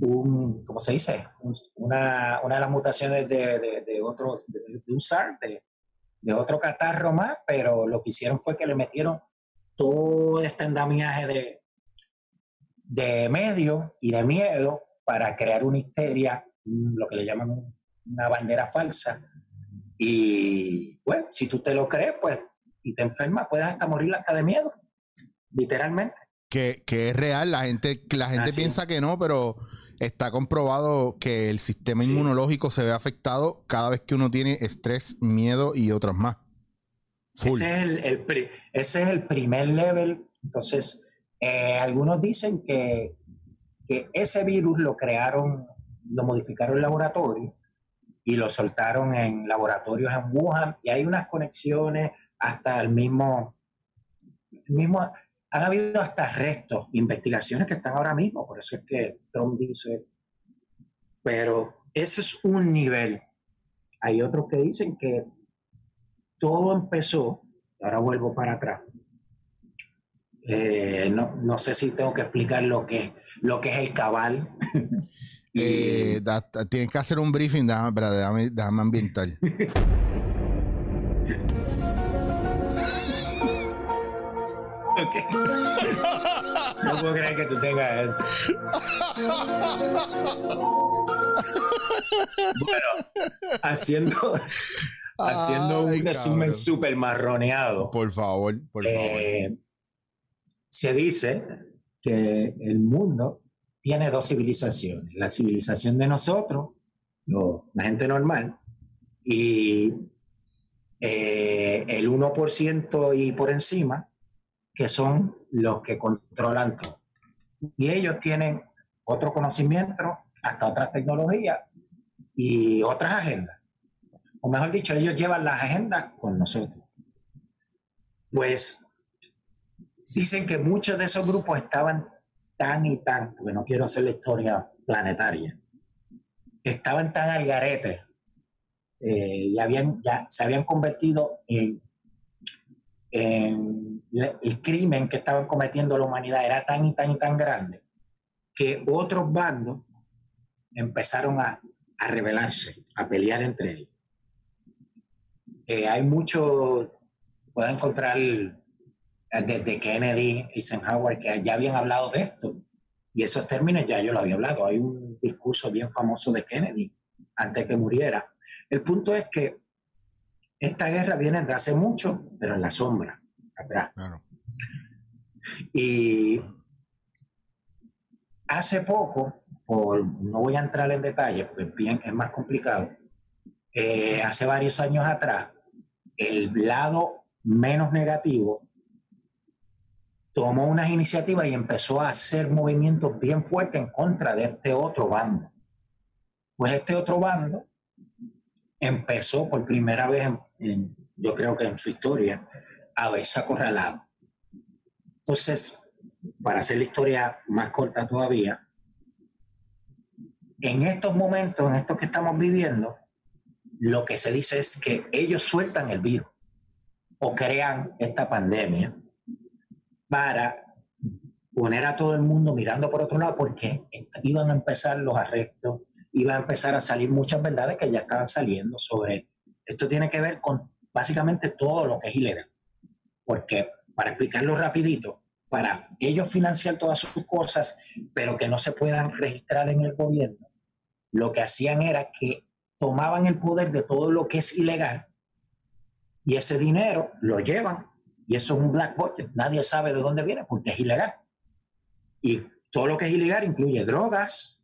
un, ¿cómo se dice? una, una, de las mutaciones de, de, de otros, de, un SARS, de, de otro catarro más, pero lo que hicieron fue que le metieron todo este andamiaje de, de medio y de miedo para crear una histeria, lo que le llaman una bandera falsa. Y pues, si tú te lo crees, pues, y te enfermas, puedes hasta morir hasta de miedo, literalmente. Que, es real, la gente, la gente piensa que no, pero está comprobado que el sistema inmunológico se ve afectado cada vez que uno tiene estrés, miedo y otras más. Ese es el, ese es el primer level. Entonces, eh, algunos dicen que, ese virus lo crearon, lo modificaron en laboratorio y lo soltaron en laboratorios en Wuhan y hay unas conexiones hasta el mismo, el mismo han habido hasta restos, investigaciones que están ahora mismo, por eso es que Trump dice, pero ese es un nivel. Hay otros que dicen que todo empezó, ahora vuelvo para atrás, eh, no, no, sé si tengo que explicar lo que, lo que es el cabal. eh, tienes que hacer un briefing, déjame, déjame, déjame ambientar. Okay. No puedo creer que tú tengas eso. Bueno, haciendo, haciendo un resumen súper marroneado. Por favor, por favor. Se dice que el mundo tiene dos civilizaciones, la civilización de nosotros, la gente normal, y eh, el 1% y por encima, que son los que controlan todo. Y ellos tienen otro conocimiento, hasta otras tecnologías y otras agendas. O mejor dicho, ellos llevan las agendas con nosotros. Pues Dicen que muchos de esos grupos estaban tan y tan, porque no quiero hacer la historia planetaria, estaban tan al garete eh, y habían, ya se habían convertido en, en el crimen que estaban cometiendo la humanidad era tan y tan y tan grande que otros bandos empezaron a, a rebelarse, a pelear entre ellos. Eh, hay mucho, puedo encontrar desde Kennedy, Eisenhower, que ya habían hablado de esto. Y esos términos ya yo lo había hablado. Hay un discurso bien famoso de Kennedy antes que muriera. El punto es que esta guerra viene de hace mucho, pero en la sombra, atrás. Y hace poco, por, no voy a entrar en detalle porque bien, es más complicado, eh, hace varios años atrás, el lado menos negativo tomó unas iniciativas y empezó a hacer movimientos bien fuertes en contra de este otro bando. Pues este otro bando empezó por primera vez, en, yo creo que en su historia, a verse acorralado. Entonces, para hacer la historia más corta todavía, en estos momentos, en estos que estamos viviendo, lo que se dice es que ellos sueltan el virus o crean esta pandemia para poner a todo el mundo mirando por otro lado porque iban a empezar los arrestos, iban a empezar a salir muchas verdades que ya estaban saliendo sobre esto tiene que ver con básicamente todo lo que es ilegal, porque para explicarlo rapidito, para ellos financiar todas sus cosas, pero que no se puedan registrar en el gobierno, lo que hacían era que tomaban el poder de todo lo que es ilegal y ese dinero lo llevan y eso es un black budget. Nadie sabe de dónde viene porque es ilegal. Y todo lo que es ilegal incluye drogas,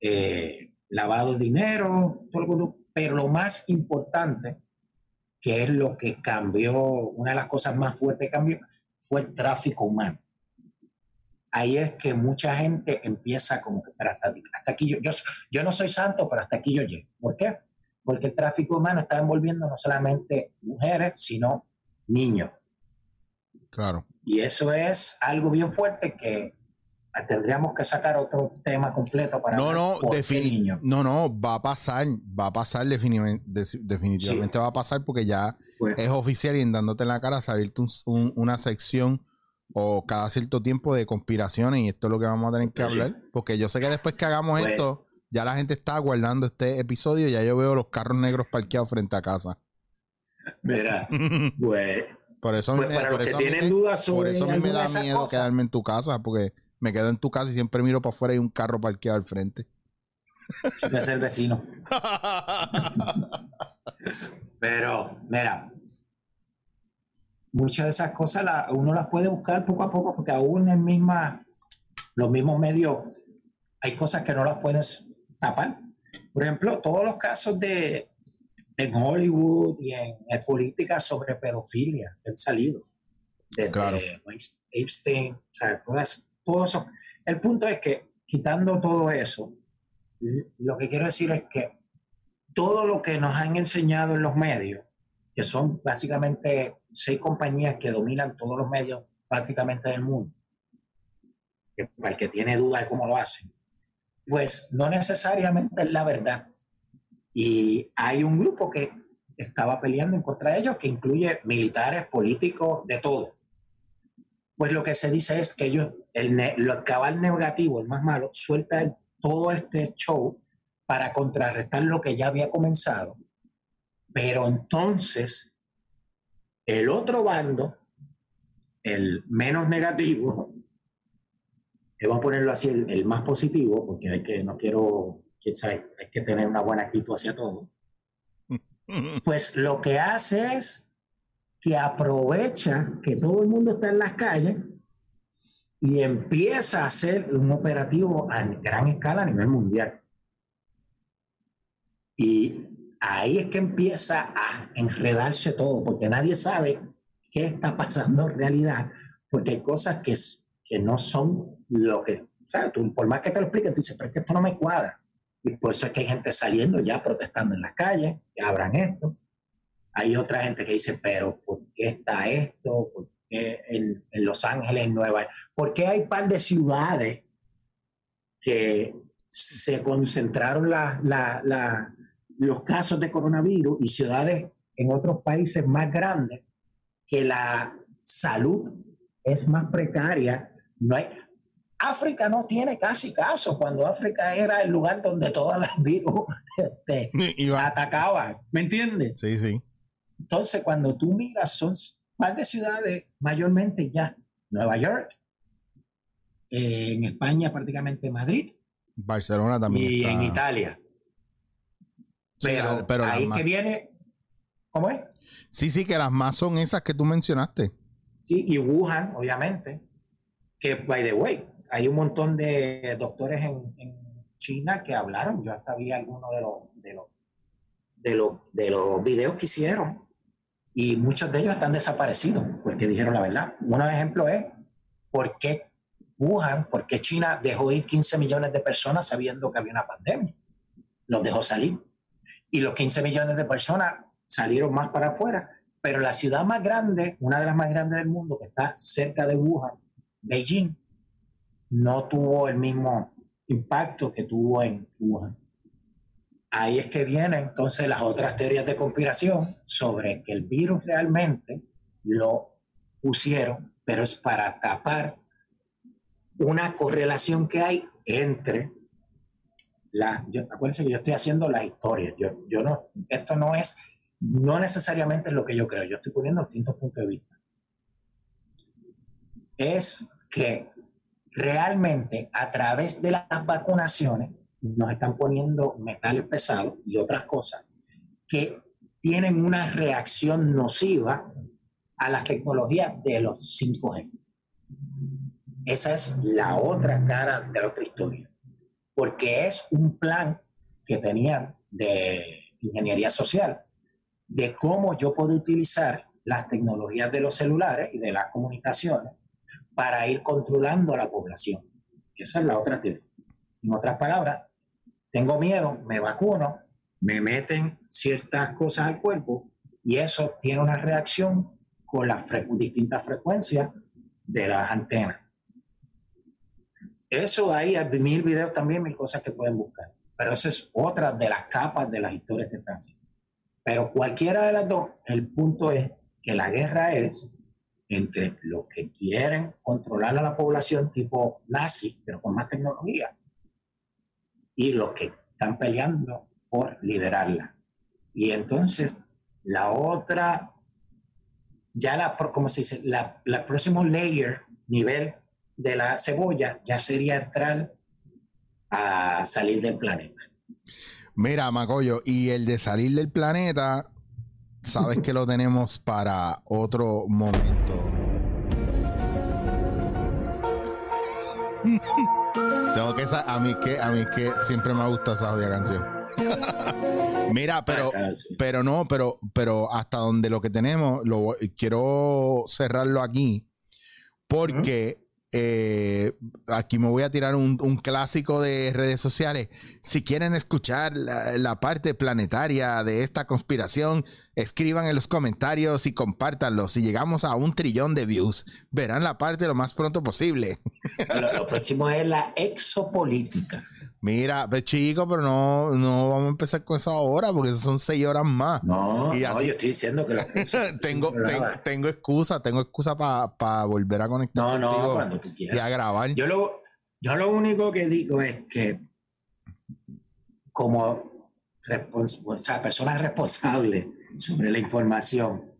eh, lavado de dinero, todo pero lo más importante, que es lo que cambió, una de las cosas más fuertes que cambió, fue el tráfico humano. Ahí es que mucha gente empieza como que, pero hasta, aquí yo, yo, yo no soy santo, pero hasta aquí yo llego. ¿Por qué? Porque el tráfico humano está envolviendo no solamente mujeres, sino niños. Claro. Y eso es algo bien fuerte que tendríamos que sacar otro tema completo para no no definitivamente no no va a pasar va a pasar definitivamente va a pasar porque ya pues es oficial y en dándote en la cara se ha abierto una sección o cada cierto tiempo de conspiraciones y esto es lo que vamos a tener que pues hablar porque yo sé que después que hagamos pues esto ya la gente está guardando este episodio ya yo veo los carros negros parqueados frente a casa Mira, pues. Por eso, pues para los que tienen dudas sobre. Por eso me da miedo quedarme en tu casa, porque me quedo en tu casa y siempre miro para afuera y un carro parqueado al frente. Es el vecino. Pero, mira, muchas de esas cosas uno las puede buscar poco a poco, porque aún en misma, los mismos medios hay cosas que no las puedes tapar. Por ejemplo, todos los casos de, en Hollywood y en, política sobre pedofilia que han salido. Desde claro. Epstein, o sea, todo eso. El punto es que, quitando todo eso, lo que quiero decir es que todo lo que nos han enseñado en los medios, que son básicamente seis compañías que dominan todos los medios prácticamente del mundo, que para el que tiene duda de cómo lo hacen, pues no necesariamente es la verdad. Y hay un grupo que estaba peleando en contra de ellos, que incluye militares, políticos, de todo. Pues lo que se dice es que ellos, el, cabal negativo, el más malo, suelta todo este show para contrarrestar lo que ya había comenzado. Pero entonces, el otro bando, el menos negativo, vamos a ponerlo así, el, el, más positivo, porque hay que, no quiero hay que tener una buena actitud hacia todo. Pues lo que hace es que aprovecha que todo el mundo está en las calles y empieza a hacer un operativo a gran escala a nivel mundial. Y ahí es que empieza a enredarse todo, porque nadie sabe qué está pasando en realidad, porque hay cosas que, que no son lo que, o sea, tú, por más que te lo expliquen, tú dices, pero es que esto no me cuadra. Y por eso es que hay gente saliendo ya protestando en las calles, que abran esto. Hay otra gente que dice, pero ¿por qué está esto? ¿Por qué en, Los Ángeles, en Nueva York? ¿Por qué hay un par de ciudades que se concentraron los casos de coronavirus y ciudades en otros países más grandes que la salud es más precaria? No hay, África no tiene casi caso, cuando África era el lugar donde todas las virus este, atacaban. ¿Me entiendes? Sí, sí. Entonces, cuando tú miras, son más de ciudades, mayormente ya Nueva York, eh, en España prácticamente Madrid. Barcelona también. Y en Italia. Pero, pero ahí es que viene. ¿Cómo es? Sí, sí, que las más son esas que tú mencionaste. Sí, y Wuhan, obviamente. Que, by the way, hay un montón de doctores en, China que hablaron. Yo hasta vi algunos de los, de los, de los, de los videos que hicieron y muchos de ellos están desaparecidos porque dijeron la verdad. Un ejemplo es por qué Wuhan, por qué China dejó ir 15 millones de personas sabiendo que había una pandemia. Los dejó salir. Y los 15 millones de personas salieron más para afuera. Pero la ciudad más grande, una de las más grandes del mundo, que está cerca de Wuhan, Beijing, no tuvo el mismo impacto que tuvo en Wuhan. Ahí es que vienen entonces las otras teorías de conspiración sobre que el virus realmente lo pusieron, pero es para tapar una correlación que hay entre la, acuérdense que yo estoy haciendo la historia, yo, yo no, esto no es, no necesariamente es lo que yo creo, yo estoy poniendo distintos puntos de vista. es que realmente a través de las vacunaciones nos están poniendo metales pesados y otras cosas que tienen una reacción nociva a las tecnologías de los 5G. Esa es la otra cara de la otra historia, porque es un plan que tenían de ingeniería social, de cómo yo puedo utilizar las tecnologías de los celulares y de las comunicaciones para ir controlando a la población. Esa es la otra teoría. En otras palabras, tengo miedo, me vacuno, me meten ciertas cosas al cuerpo y eso tiene una reacción con las distintas frecuencias de las antenas. Eso hay mil videos también, mil cosas que pueden buscar. Pero esa es otra de las capas de las historias de tránsito. Pero cualquiera de las dos, el punto es que la guerra es entre los que quieren controlar a la población tipo nazi, pero con más tecnología, y los que están peleando por liberarla. Y entonces la otra, ya la, como se dice, la, la próximo layer, nivel de la cebolla, ya sería entrar a salir del planeta. Mira, Macoyo, y el de salir del planeta, sabes que lo tenemos para otro momento. Tengo que a mí que a mí que siempre me ha gustado esa jodida canción. Mira, pero ah, pero no, pero pero hasta donde lo que tenemos lo quiero cerrarlo aquí porque eh, aquí me voy a tirar un, clásico de redes sociales. Si quieren escuchar la, parte planetaria de esta conspiración, escriban en los comentarios y compártanlo. Si llegamos a un trillón de views, verán la parte lo más pronto posible. lo próximo es la exopolítica. Mira, pues chico, pero no, no vamos a empezar con eso ahora porque son seis horas más. No, y yo estoy diciendo que tengo, tengo excusa, tengo excusa para volver a conectar. No, no, cuando tú quieras. Y a grabar. Yo lo, yo lo único que digo es que como o sea, personas responsables sobre la información,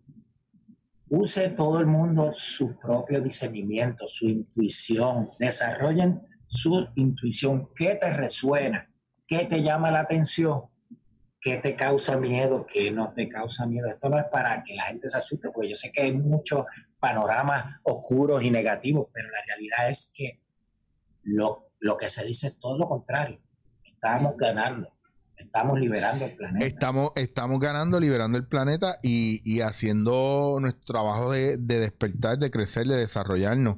use todo el mundo su propio discernimiento, su intuición, desarrollen su intuición, qué te resuena, qué te llama la atención, qué te causa miedo, qué no te causa miedo. Esto no es para que la gente se asuste, porque yo sé que hay muchos panoramas oscuros y negativos, pero la realidad es que lo, lo que se dice es todo lo contrario. Estamos ganando. Estamos liberando el planeta. Estamos, estamos ganando, liberando el planeta y, haciendo nuestro trabajo de, despertar, de crecer, de desarrollarnos.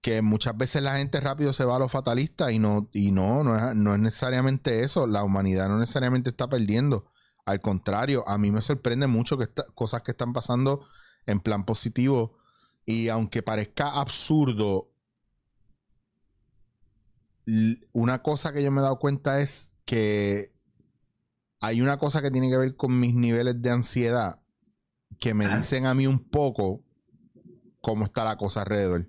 Que muchas veces la gente rápido se va a lo fatalista y no, y no, no es, no es necesariamente eso. La humanidad no necesariamente está perdiendo. Al contrario, a mí me sorprende mucho que estas cosas que están pasando en plan positivo. Y aunque parezca absurdo, una cosa que yo me he dado cuenta es que hay una cosa que tiene que ver con mis niveles de ansiedad que me dicen a mí un poco cómo está la cosa alrededor.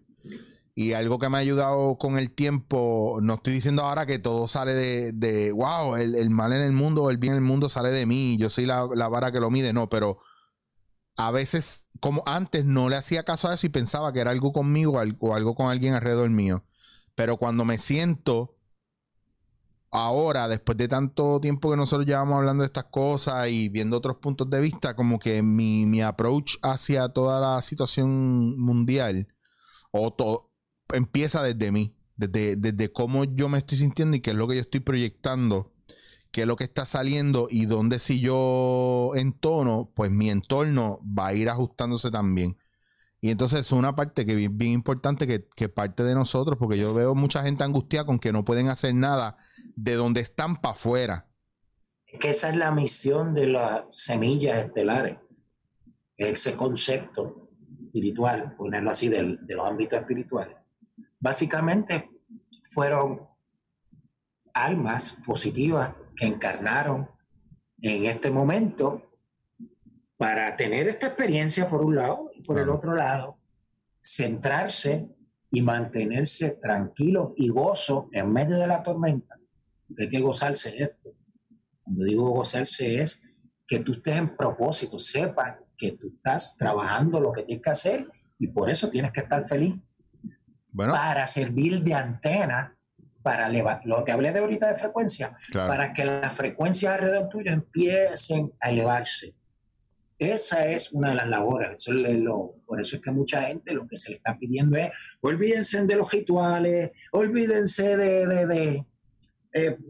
Y algo que me ha ayudado con el tiempo, no estoy diciendo ahora que todo sale de, de wow, el, mal en el mundo o el bien en el mundo sale de mí, yo soy la, vara que lo mide, no, pero a veces, como antes, no le hacía caso a eso y pensaba que era algo conmigo o algo con alguien alrededor mío. Pero cuando me siento ahora, después de tanto tiempo que nosotros llevamos hablando de estas cosas y viendo otros puntos de vista, como que mi, mi approach hacia toda la situación mundial o todo, empieza desde mí, desde, desde cómo yo me estoy sintiendo y qué es lo que yo estoy proyectando, qué es lo que está saliendo y dónde si yo entono, pues mi entorno va a ir ajustándose también. Y entonces es una parte que es bien, importante que, que, parte de nosotros, porque yo veo mucha gente angustiada con que no pueden hacer nada de donde están para afuera. Que esa es la misión de las semillas estelares. Ese concepto espiritual, ponerlo así, de los ámbitos espirituales. Básicamente fueron almas positivas que encarnaron en este momento para tener esta experiencia por un lado por el otro lado, centrarse y mantenerse tranquilo y gozo en medio de la tormenta. Hay que gozarse esto. Cuando digo gozarse es que tú estés en propósito, sepas que tú estás trabajando lo que tienes que hacer y por eso tienes que estar feliz. para servir de antena para elevar, lo que hablé de ahorita de frecuencia, para que las frecuencias alrededor tuyo empiecen a elevarse. Esa es una de las labores. Eso lo, por eso es que mucha gente lo que se le está pidiendo es, olvídense de los rituales, olvídense de, de,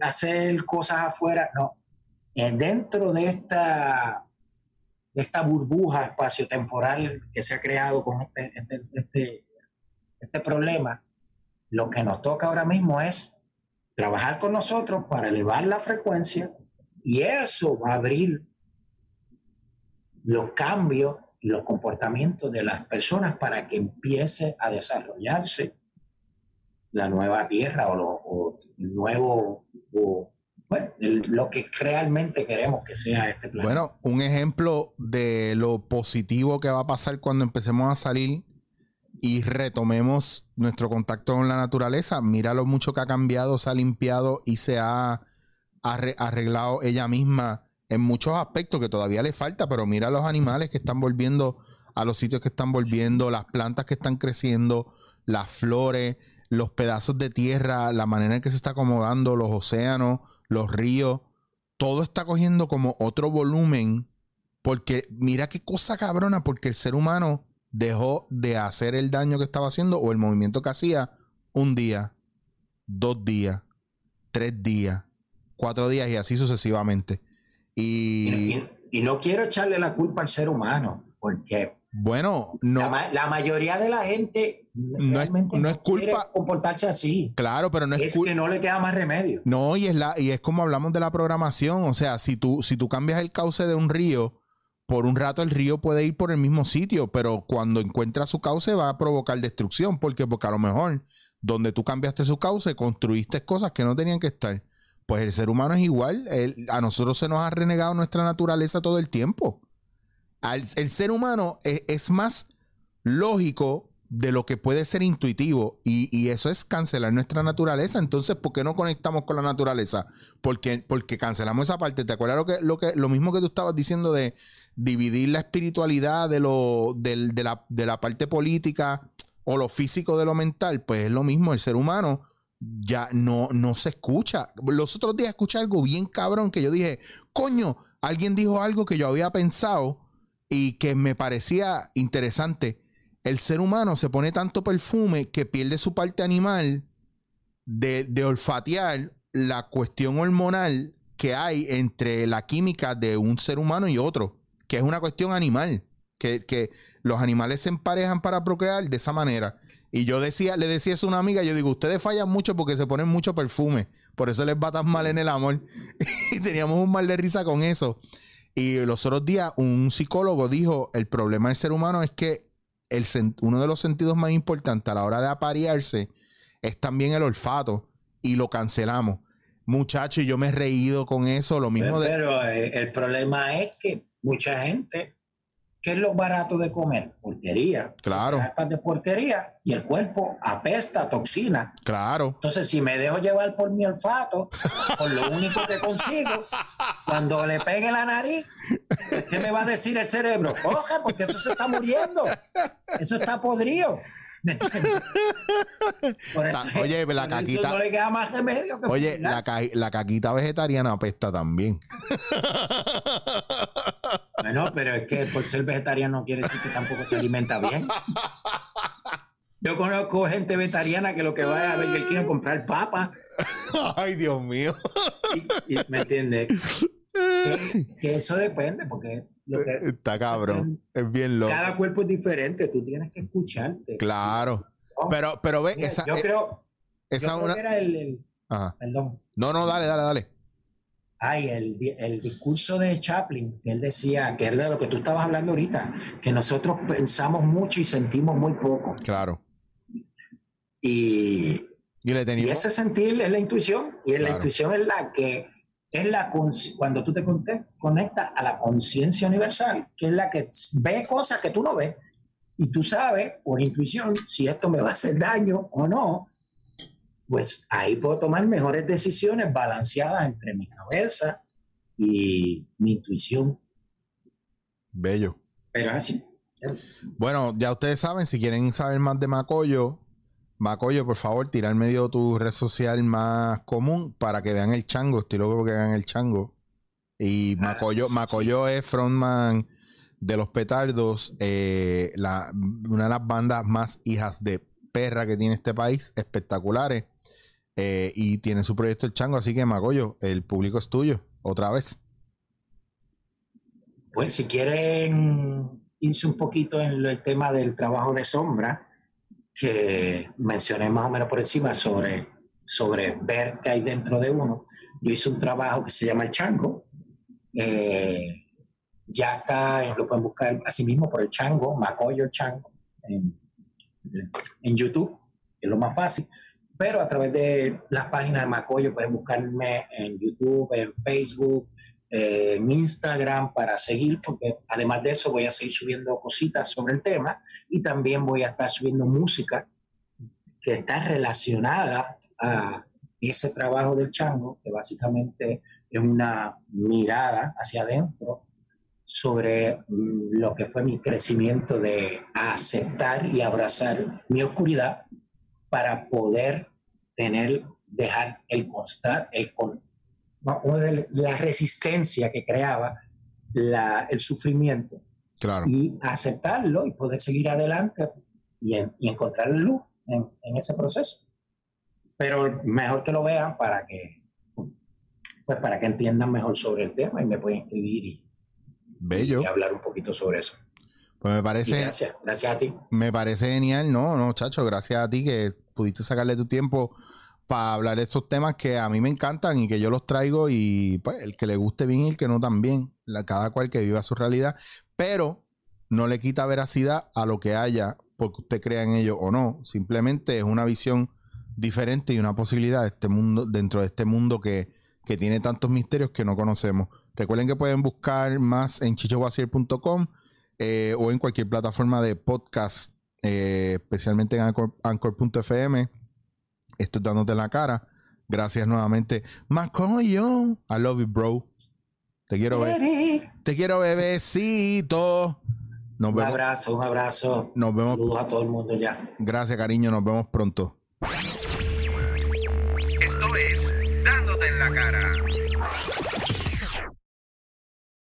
hacer cosas afuera. No, dentro de esta, de esta burbuja espacio-temporal que se ha creado con este, este, este, este problema, lo que nos toca ahora mismo es trabajar con nosotros para elevar la frecuencia y eso va a abrir los cambios los comportamientos de las personas para que empiece a desarrollarse la nueva tierra o, lo, el nuevo pues, lo que realmente queremos que sea este planeta. Bueno, un ejemplo de lo positivo que va a pasar cuando empecemos a salir y retomemos nuestro contacto con la naturaleza, mira lo mucho que ha cambiado, se ha limpiado y se ha arreglado ella misma en muchos aspectos que todavía le falta, pero mira los animales que están volviendo a los sitios que están volviendo, las plantas que están creciendo, las flores, los pedazos de tierra, la manera en que se está acomodando, los océanos, los ríos, todo está cogiendo como otro volumen, porque mira qué cosa cabrona, porque el ser humano dejó de hacer el daño que estaba haciendo o el movimiento que hacía un día, dos días, tres días, cuatro días y así sucesivamente. Y, y, no quiero echarle la culpa al ser humano, porque bueno, no. La, mayoría de la gente no es, no es culpa comportarse así. Claro, pero no es, es que no le queda más remedio. No, y es la y es como hablamos de la programación, o sea, si tú si tú cambias el cauce de un río, por un rato el río puede ir por el mismo sitio, pero cuando encuentra su cauce va a provocar destrucción. ¿Por qué? Porque a lo mejor donde tú cambiaste su cauce, construiste cosas que no tenían que estar. Pues el ser humano es igual. a nosotros se nos ha renegado nuestra naturaleza todo el tiempo. el ser humano es, más lógico de lo que puede ser intuitivo y, eso es cancelar nuestra naturaleza. Entonces, ¿por qué no conectamos con la naturaleza? Porque, porque cancelamos esa parte. ¿Te acuerdas lo, que, lo, que, lo mismo que tú estabas diciendo de dividir la espiritualidad de, lo, de, la, de la parte política o lo físico de lo mental, pues es lo mismo, el ser humano ya no, no se escucha. Los otros días escuché algo bien cabrón que yo dije, coño, alguien dijo algo que yo había pensado y que me parecía interesante. El ser humano se pone tanto perfume que pierde su parte animal de, de olfatear la cuestión hormonal que hay entre la química de un ser humano y otro que es una cuestión animal, que, los animales se emparejan para procrear de esa manera. Y yo decía, le decía eso a una amiga, yo digo, ustedes fallan mucho porque se ponen mucho perfume, por eso les va tan mal en el amor. y teníamos un mal de risa con eso. Y los otros días un psicólogo dijo, el problema del ser humano es que el, uno de los sentidos más importantes a la hora de aparearse es también el olfato y lo cancelamos. Muchachos, yo me he reído con eso, lo mismo de... Pero eh, el problema es que mucha gente, ¿qué es lo barato de comer? Porquería. Claro. de porquería y el cuerpo apesta toxina. Claro. Entonces, si me dejo llevar por mi olfato, por lo único que consigo, cuando le pegue la nariz, ¿qué me va a decir el cerebro? Coge, porque eso se está muriendo. Eso está podrido. Oye, la caquita. No le queda más remedio que Oye, la, la, caquita vegetariana apesta también. Bueno, pero es que por ser vegetariano no quiere decir que tampoco se alimenta bien. Yo conozco gente vegetariana que lo que va a ver que quiere comprar papa. Ay, Dios mío. ¿Me entiendes? Que, eso depende, porque Está cabrón. Es bien loco. Cada cuerpo es diferente, tú tienes que escucharte. Claro. pero, pero ve, esa. Yo creo. Esa yo creo que era el, Perdón. No, no, dale, dale, dale. Ay, el, el, discurso de Chaplin, que él decía, que es de lo que tú estabas hablando ahorita, que nosotros pensamos mucho y sentimos muy poco. Claro. Y, y, le y ese sentir es la intuición, y la intuición es la que es la cuando tú te conectas a la conciencia universal, que es la que ve cosas que tú no ves, y tú sabes por intuición si esto me va a hacer daño o no, pues ahí puedo tomar mejores decisiones balanceadas entre mi cabeza y mi intuición. Bello. Pero así. Bueno, ya ustedes saben, si quieren saber más de Macoyo, Macoyo, por favor, tira al medio tu red social más común para que vean el chango. Estoy loco que vean el chango. Y Ah, Macoyo. Macoyo es frontman de los petardos, eh, la- una de las bandas más hijas de perra que tiene este país, espectaculares. Eh, y tiene su proyecto El Chango, así que Macoyo, el público es tuyo, otra vez. Pues si quieren irse un poquito en el tema del trabajo de sombra, que mencioné más o menos por encima sobre, sobre ver qué hay dentro de uno, yo hice un trabajo que se llama El Chango. Eh, ya está, eh, lo pueden buscar así mismo por el Chango, Macoyo Chango, en, YouTube, es lo más fácil. Pero a través de las páginas de Macoyo pueden buscarme en YouTube, en Facebook, eh, Instagram para seguir, porque además de eso voy a seguir subiendo cositas sobre el tema y también voy a estar subiendo música que está relacionada a ese trabajo del chango, que básicamente es una mirada hacia adentro sobre mm, lo que fue mi crecimiento de aceptar y abrazar mi oscuridad para poder tener, dejar el constar, el vamos a ver, la resistencia que creaba la- el sufrimiento Claro. y aceptarlo y poder seguir adelante y, en- y encontrar luz en, en ese proceso. Pero mejor que lo vean para que, pues para que entiendan mejor sobre el tema y me pueden escribir y, Bello. y hablar un poquito sobre eso. Pues me Y parece. gracias, gracias a ti. Me parece genial. No, no, chacho, gracias a ti que pudiste sacarle tu tiempo para hablar de estos temas que a mí me encantan y que yo los traigo y pues el que le guste bien y el que no también. La, cada cual que viva su realidad. Pero no le quita veracidad a lo que haya porque usted crea en ello o no. Simplemente es una visión diferente y una posibilidad de este mundo, dentro de este mundo que, que tiene tantos misterios que no conocemos. Recuerden que pueden buscar más en chichowasier.com eh, o en cualquier plataforma de podcast, eh, especialmente en Anchor- Anchor.fm. Esto es dándote la cara. Gracias nuevamente. Macoyo. I love you, bro. Te quiero ver. Te quiero, bebecito. Nos Un vemos. abrazo, un abrazo. Nos vemos. Saludos a todo el mundo ya. Gracias, cariño. Nos vemos pronto. Esto es Dándote en la cara.